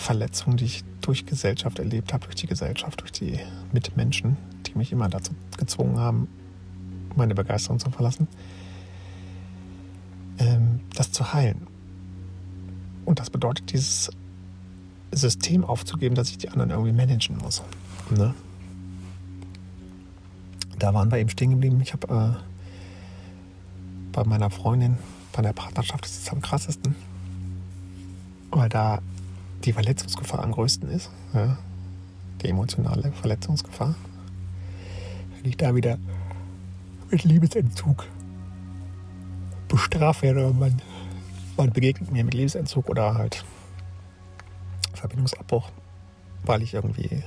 Verletzung, die ich durch Gesellschaft erlebt habe, durch die Gesellschaft, durch die Mitmenschen, die mich immer dazu gezwungen haben, meine Begeisterung zu verlassen ähm, das zu heilen. Und das bedeutet, dieses System aufzugeben, dass ich die anderen irgendwie managen muss. Ne? Da waren wir eben stehen geblieben. Ich habe äh, bei meiner Freundin, bei der Partnerschaft ist es am krassesten, weil da die Verletzungsgefahr am größten ist. Ja? Die emotionale Verletzungsgefahr. Wenn ich da wieder mit Liebesentzug bestraft werde. Man, man begegnet mir mit Lebensentzug oder halt Verbindungsabbruch, weil ich irgendwie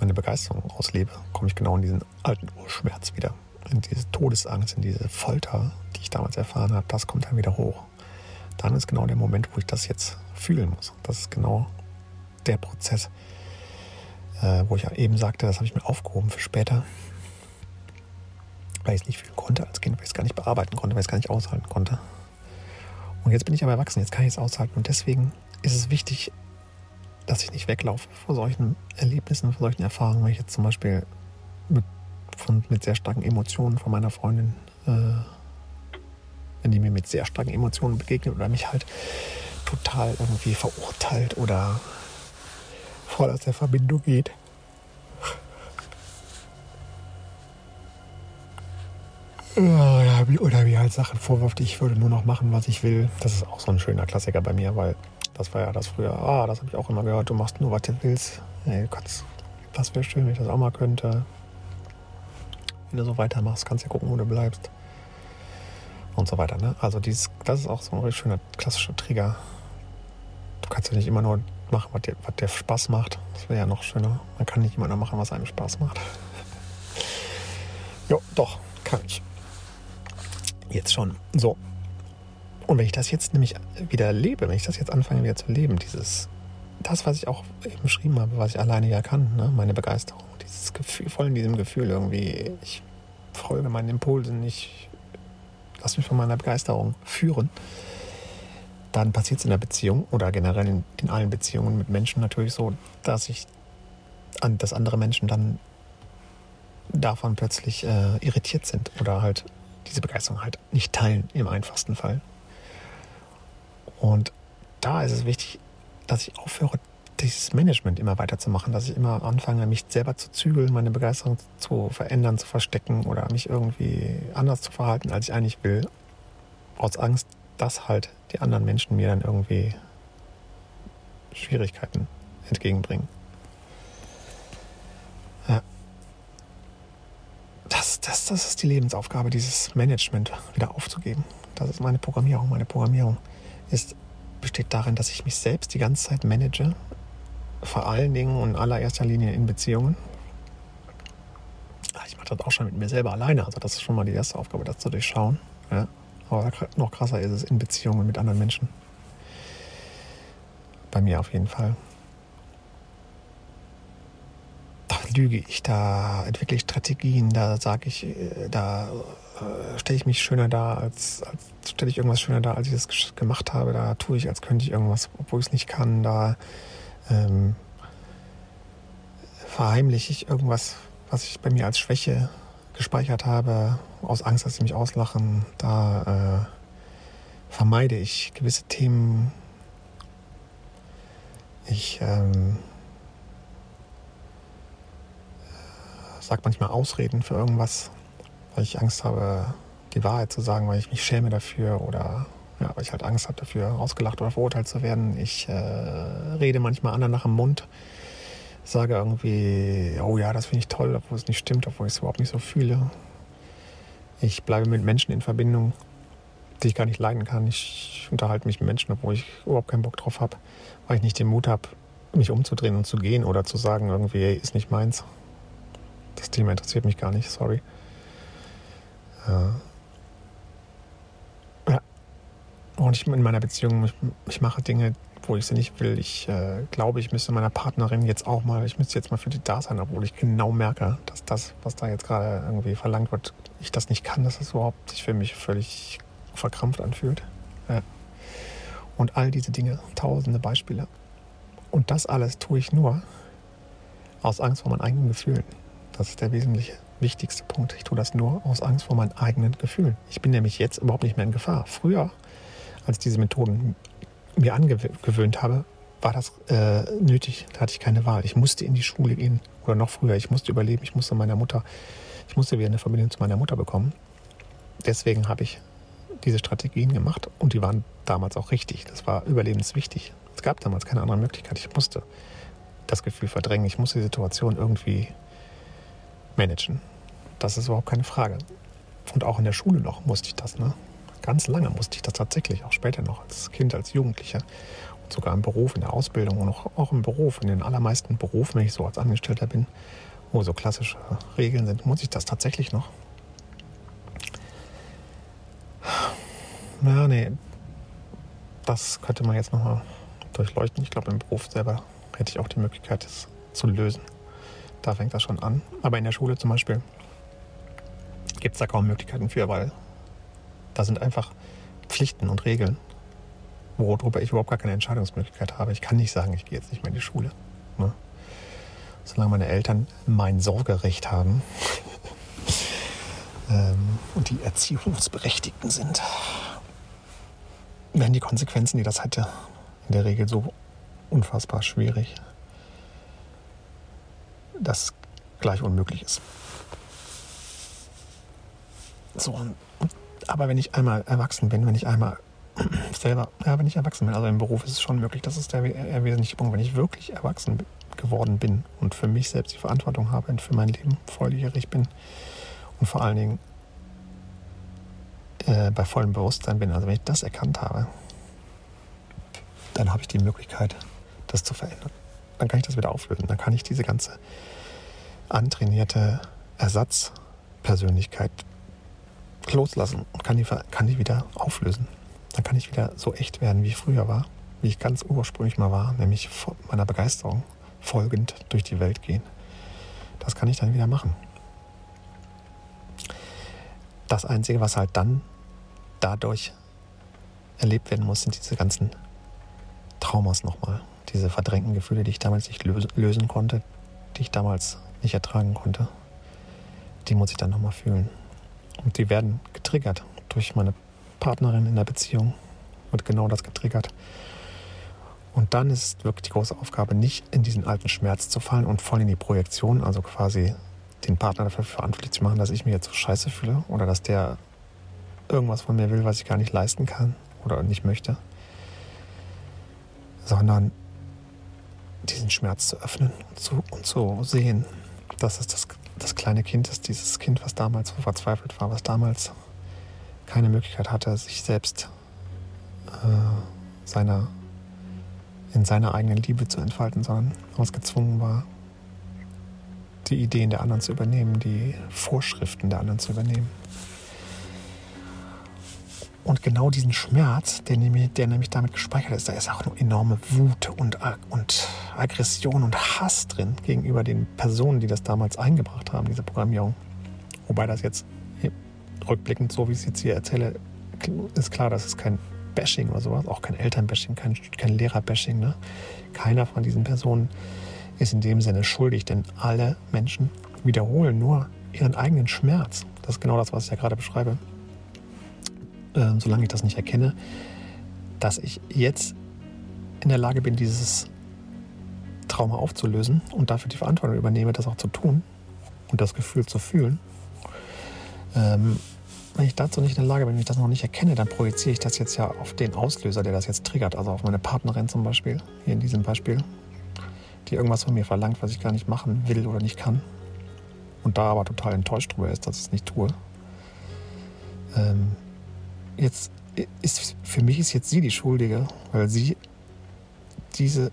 meine Begeisterung auslebe, komme ich genau in diesen alten Urschmerz wieder. In diese Todesangst, in diese Folter, die ich damals erfahren habe, das kommt dann wieder hoch. Dann ist genau der Moment, wo ich das jetzt fühlen muss. Das ist genau der Prozess, äh, wo ich eben sagte, das habe ich mir aufgehoben für später weil ich es nicht fühlen konnte als Kind, weil ich es gar nicht bearbeiten konnte, weil ich es gar nicht aushalten konnte. Und jetzt bin ich aber erwachsen, jetzt kann ich es aushalten. Und deswegen ist es wichtig, dass ich nicht weglaufe vor solchen Erlebnissen, vor solchen Erfahrungen, wenn ich jetzt zum Beispiel mit, von, mit sehr starken Emotionen von meiner Freundin, äh, wenn die mir mit sehr starken Emotionen begegnet oder mich halt total irgendwie verurteilt oder voll aus der Verbindung geht Oder wie, halt Sachen vorwirft, ich würde nur noch machen, was ich will. Das ist auch so ein schöner Klassiker bei mir, weil das war ja das früher. Ah, das habe ich auch immer gehört. Du machst nur, was du willst. Ey, kannst, das wäre schön, wenn ich das auch mal könnte. Wenn du so weitermachst, kannst du ja gucken, wo du bleibst. Und so weiter. Ne? Also dieses, das ist auch so ein schöner klassischer Trigger. Du kannst ja nicht immer nur machen, was dir, was dir Spaß macht. Das wäre ja noch schöner. Man kann nicht immer nur machen, was einem Spaß macht. jo, doch, kann ich. Jetzt schon. So. Und wenn ich das jetzt nämlich wieder lebe, wenn ich das jetzt anfange wieder zu leben, dieses, das, was ich auch eben beschrieben habe, was ich alleine ja kann, ne? meine Begeisterung, dieses Gefühl, voll in diesem Gefühl irgendwie, ich folge meinen Impulsen, ich lasse mich von meiner Begeisterung führen, dann passiert es in der Beziehung oder generell in, in allen Beziehungen mit Menschen natürlich so, dass ich dass andere Menschen dann davon plötzlich äh, irritiert sind oder halt diese Begeisterung halt nicht teilen im einfachsten Fall. Und da ist es wichtig, dass ich aufhöre, dieses Management immer weiterzumachen, dass ich immer anfange, mich selber zu zügeln, meine Begeisterung zu verändern, zu verstecken oder mich irgendwie anders zu verhalten, als ich eigentlich will, aus Angst, dass halt die anderen Menschen mir dann irgendwie Schwierigkeiten entgegenbringen. Ja. Das, das, das ist die Lebensaufgabe, dieses Management wieder aufzugeben. Das ist meine Programmierung. Meine Programmierung ist, besteht darin, dass ich mich selbst die ganze Zeit manage, vor allen Dingen und in allererster Linie in Beziehungen. Ich mache das auch schon mit mir selber alleine, also das ist schon mal die erste Aufgabe, das zu durchschauen. Ja. Aber noch krasser ist es in Beziehungen mit anderen Menschen. Bei mir auf jeden Fall. Da lüge ich, da entwickle ich Strategien, da sage ich, äh, da äh, stelle ich mich schöner dar, als, als stelle ich irgendwas schöner dar, als ich das gemacht habe. Da tue ich, als könnte ich irgendwas, obwohl ich es nicht kann. Da ähm, verheimliche ich irgendwas, was ich bei mir als Schwäche gespeichert habe, aus Angst, dass sie mich auslachen. Da äh, vermeide ich gewisse Themen. Ich ähm, sage manchmal Ausreden für irgendwas, weil ich Angst habe, die Wahrheit zu sagen, weil ich mich schäme dafür oder ja, weil ich halt Angst habe dafür, ausgelacht oder verurteilt zu werden. Ich äh, rede manchmal anderen nach dem Mund, sage irgendwie, oh ja, das finde ich toll, obwohl es nicht stimmt, obwohl ich es überhaupt nicht so fühle. Ich bleibe mit Menschen in Verbindung, die ich gar nicht leiden kann. Ich unterhalte mich mit Menschen, obwohl ich überhaupt keinen Bock drauf habe, weil ich nicht den Mut habe, mich umzudrehen und zu gehen oder zu sagen, irgendwie, hey, ist nicht meins. Das Thema interessiert mich gar nicht, sorry. Ja. Und ich in meiner Beziehung, ich, ich mache Dinge, wo ich sie nicht will. Ich äh, glaube, ich müsste meiner Partnerin jetzt auch mal, ich müsste jetzt mal für die da sein, obwohl ich genau merke, dass das, was da jetzt gerade irgendwie verlangt wird, ich das nicht kann, dass es überhaupt sich für mich völlig verkrampft anfühlt. Ja. Und all diese Dinge, tausende Beispiele. Und das alles tue ich nur aus Angst vor meinen eigenen Gefühlen. Das ist der wesentliche, wichtigste Punkt. Ich tue das nur aus Angst vor meinen eigenen Gefühlen. Ich bin nämlich jetzt überhaupt nicht mehr in Gefahr. Früher als ich diese Methoden mir angewöhnt habe, war das äh, nötig. Da hatte ich keine Wahl. Ich musste in die Schule gehen oder noch früher. Ich musste überleben. Ich musste meiner Mutter, ich musste wieder eine Verbindung zu meiner Mutter bekommen. Deswegen habe ich diese Strategien gemacht und die waren damals auch richtig. Das war überlebenswichtig. Es gab damals keine andere Möglichkeit. Ich musste das Gefühl verdrängen. Ich musste die Situation irgendwie managen. Das ist überhaupt keine Frage. Und auch in der Schule noch musste ich das. Ne? Ganz lange musste ich das tatsächlich, auch später noch als Kind, als Jugendlicher und sogar im Beruf, in der Ausbildung und auch, auch im Beruf, in den allermeisten Berufen, wenn ich so als Angestellter bin, wo so klassische Regeln sind, muss ich das tatsächlich noch. Ja, nee, das könnte man jetzt nochmal durchleuchten. Ich glaube, im Beruf selber hätte ich auch die Möglichkeit, das zu lösen. Da fängt das schon an. Aber in der Schule zum Beispiel gibt es da kaum Möglichkeiten für, weil da sind einfach Pflichten und Regeln, worüber ich überhaupt gar keine Entscheidungsmöglichkeit habe. Ich kann nicht sagen, ich gehe jetzt nicht mehr in die Schule. Ne? Solange meine Eltern mein Sorgerecht haben ähm, und die Erziehungsberechtigten sind, werden die Konsequenzen, die das hätte, in der Regel so unfassbar schwierig, dass gleich unmöglich ist. So, und aber wenn ich einmal erwachsen bin, wenn ich einmal selber, ja, wenn ich erwachsen bin, also im Beruf ist es schon möglich, das ist der, der wesentliche Punkt, wenn ich wirklich erwachsen geworden bin und für mich selbst die Verantwortung habe und für mein Leben volljährig bin und vor allen Dingen äh, bei vollem Bewusstsein bin, also wenn ich das erkannt habe, dann habe ich die Möglichkeit, das zu verändern. Dann kann ich das wieder auflösen. Dann kann ich diese ganze antrainierte Ersatzpersönlichkeit loslassen und kann die, kann die wieder auflösen. Dann kann ich wieder so echt werden, wie ich früher war, wie ich ganz ursprünglich mal war, nämlich meiner Begeisterung folgend durch die Welt gehen. Das kann ich dann wieder machen. Das Einzige, was halt dann dadurch erlebt werden muss, sind diese ganzen Traumas nochmal. Diese verdrängten Gefühle, die ich damals nicht lösen konnte, die ich damals nicht ertragen konnte. Die muss ich dann nochmal fühlen. Und die werden getriggert durch meine Partnerin in der Beziehung, wird genau das getriggert. Und dann ist wirklich die große Aufgabe, nicht in diesen alten Schmerz zu fallen und voll in die Projektion, also quasi den Partner dafür verantwortlich zu machen, dass ich mich jetzt so scheiße fühle oder dass der irgendwas von mir will, was ich gar nicht leisten kann oder nicht möchte, sondern diesen Schmerz zu öffnen und zu, und zu sehen, dass es das, das kleine Kind ist, dieses Kind, was damals so verzweifelt war, was damals keine Möglichkeit hatte, sich selbst äh, seiner, in seiner eigenen Liebe zu entfalten, sondern ausgezwungen war, die Ideen der anderen zu übernehmen, die Vorschriften der anderen zu übernehmen. Und genau diesen Schmerz, der nämlich, der nämlich damit gespeichert ist, da ist auch eine enorme Wut und, und Aggression und Hass drin gegenüber den Personen, die das damals eingebracht haben, diese Programmierung. Wobei das jetzt rückblickend, so wie ich es jetzt hier erzähle, ist klar, dass es kein Bashing oder sowas, auch kein Elternbashing, kein, kein Lehrerbashing. Ne? Keiner von diesen Personen ist in dem Sinne schuldig, denn alle Menschen wiederholen nur ihren eigenen Schmerz. Das ist genau das, was ich ja gerade beschreibe äh, solange ich das nicht erkenne, dass ich jetzt in der Lage bin, dieses Trauma aufzulösen und dafür die Verantwortung übernehme, das auch zu tun und das Gefühl zu fühlen. Ähm, wenn ich dazu nicht in der Lage bin, wenn ich das noch nicht erkenne, dann projiziere ich das jetzt ja auf den Auslöser, der das jetzt triggert, also auf meine Partnerin zum Beispiel, hier in diesem Beispiel, die irgendwas von mir verlangt, was ich gar nicht machen will oder nicht kann. Und da aber total enttäuscht darüber ist, dass ich es nicht tue. Ähm, jetzt ist für mich ist jetzt sie die Schuldige, weil sie diese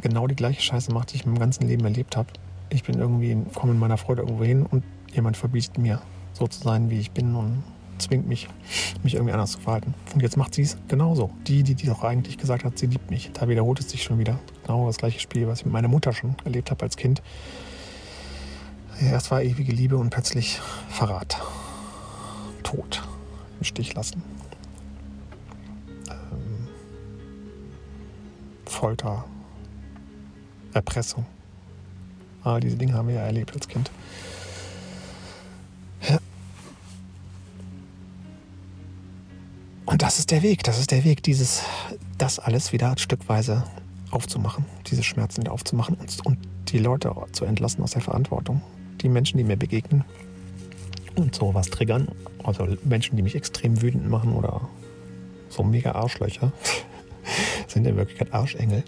genau die gleiche Scheiße macht, die ich meinem ganzen Leben erlebt habe. Ich bin irgendwie, komme in meiner Freude irgendwo hin und jemand verbietet mir, so zu sein, wie ich bin und zwingt mich, mich irgendwie anders zu verhalten. Und jetzt macht sie es genauso. Die, die, die doch eigentlich gesagt hat, sie liebt mich. Da wiederholt es sich schon wieder. Genau das gleiche Spiel, was ich mit meiner Mutter schon erlebt habe als Kind. Erst war ewige Liebe und plötzlich Verrat. Tod im Stich lassen. Ähm, Folter, Erpressung. All diese Dinge haben wir ja erlebt als Kind. Ja. Und das ist der Weg, das ist der Weg, dieses, das alles wieder stückweise aufzumachen, diese Schmerzen wieder aufzumachen und, und die Leute zu entlassen aus der Verantwortung. Die Menschen, die mir begegnen, und sowas triggern. Also Menschen, die mich extrem wütend machen oder so mega Arschlöcher, sind in Wirklichkeit Arschengel,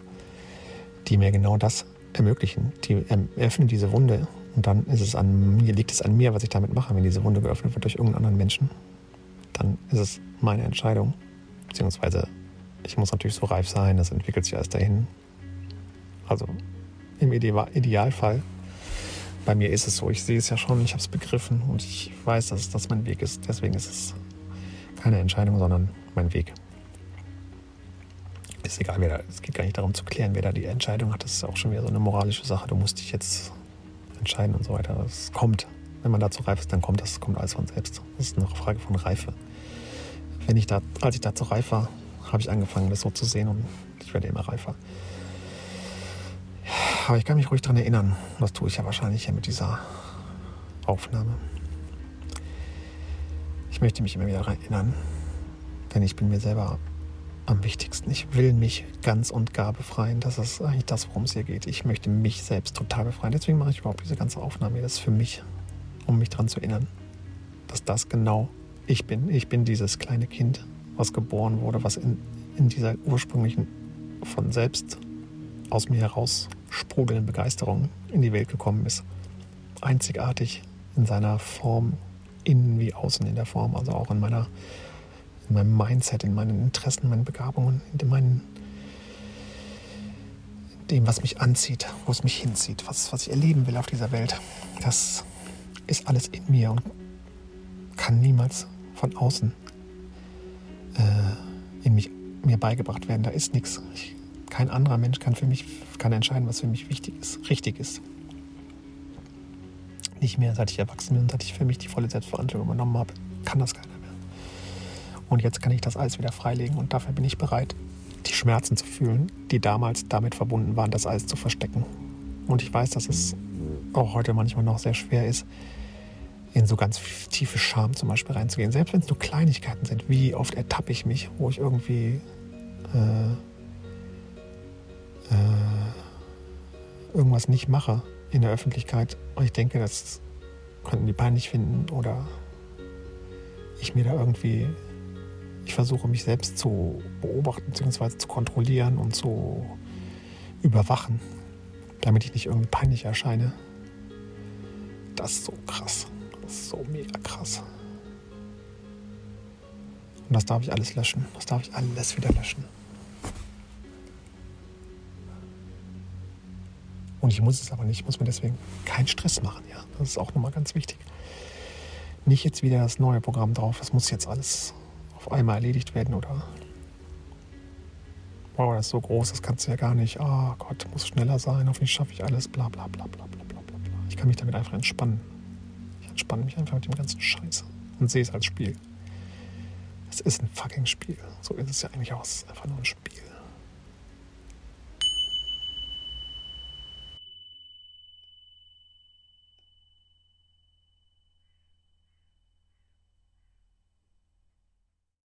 die mir genau das ermöglichen. Die öffnen diese Wunde und dann ist es an mir, liegt es an mir, was ich damit mache. Wenn diese Wunde geöffnet wird durch irgendeinen anderen Menschen, dann ist es meine Entscheidung. Beziehungsweise ich muss natürlich so reif sein, das entwickelt sich alles dahin. Also im Idealfall bei mir ist es so. Ich sehe es ja schon, ich habe es begriffen und ich weiß, dass das mein Weg ist. Deswegen ist es keine Entscheidung, sondern mein Weg. Ist egal, wer da, es geht gar nicht darum zu klären, wer da die Entscheidung hat. Das ist auch schon wieder so eine moralische Sache. Du musst dich jetzt entscheiden und so weiter. Es kommt. Wenn man dazu reif ist, dann kommt das, kommt alles von selbst. Das ist eine Frage von Reife. Wenn ich da, als ich dazu reif war, habe ich angefangen, das so zu sehen und ich werde immer reifer. Aber ich kann mich ruhig daran erinnern. Das tue ich ja wahrscheinlich hier mit dieser Aufnahme. Ich möchte mich immer wieder daran erinnern, denn ich bin mir selber am wichtigsten. Ich will mich ganz und gar befreien. Das ist eigentlich das, worum es hier geht. Ich möchte mich selbst total befreien. Deswegen mache ich überhaupt diese ganze Aufnahme. Das ist für mich, um mich daran zu erinnern, dass das genau ich bin. Ich bin dieses kleine Kind, was geboren wurde, was in, in dieser ursprünglichen von selbst aus mir heraus sprudelnden Begeisterung in die Welt gekommen ist. Einzigartig in seiner Form, innen wie außen in der Form, also auch in meiner in meinem Mindset, in meinen Interessen, meinen Begabungen, in meinen dem, was mich anzieht, wo es mich hinzieht, was, was ich erleben will auf dieser Welt. Das ist alles in mir und kann niemals von außen äh, in mich, mir beigebracht werden. Da ist nichts. Ich kein anderer Mensch kann für mich kann entscheiden, was für mich wichtig ist, richtig ist. Nicht mehr, seit ich erwachsen bin und seit ich für mich die volle Selbstverantwortung übernommen habe, kann das keiner mehr. Und jetzt kann ich das alles wieder freilegen und dafür bin ich bereit, die Schmerzen zu fühlen, die damals damit verbunden waren, das alles zu verstecken. Und ich weiß, dass es auch heute manchmal noch sehr schwer ist, in so ganz tiefe Scham zum Beispiel reinzugehen. Selbst wenn es nur Kleinigkeiten sind. Wie oft ertappe ich mich, wo ich irgendwie äh, äh, irgendwas nicht mache in der Öffentlichkeit. Und ich denke, das könnten die peinlich finden oder ich mir da irgendwie, ich versuche mich selbst zu beobachten bzw. zu kontrollieren und zu überwachen, damit ich nicht irgendwie peinlich erscheine. Das ist so krass. Das ist so mega krass. Und das darf ich alles löschen. Das darf ich alles wieder löschen. Und ich muss es aber nicht. Ich muss mir deswegen keinen Stress machen. Ja, das ist auch nochmal ganz wichtig. Nicht jetzt wieder das neue Programm drauf. Das muss jetzt alles auf einmal erledigt werden oder wow, das ist so groß, das kannst du ja gar nicht. Oh Gott, muss schneller sein, hoffentlich schaffe ich alles, bla bla bla bla bla bla bla. Ich kann mich damit einfach entspannen. Ich entspanne mich einfach mit dem ganzen Scheiß und sehe es als Spiel. Es ist ein fucking Spiel. So ist es ja eigentlich auch. Es ist einfach nur ein Spiel.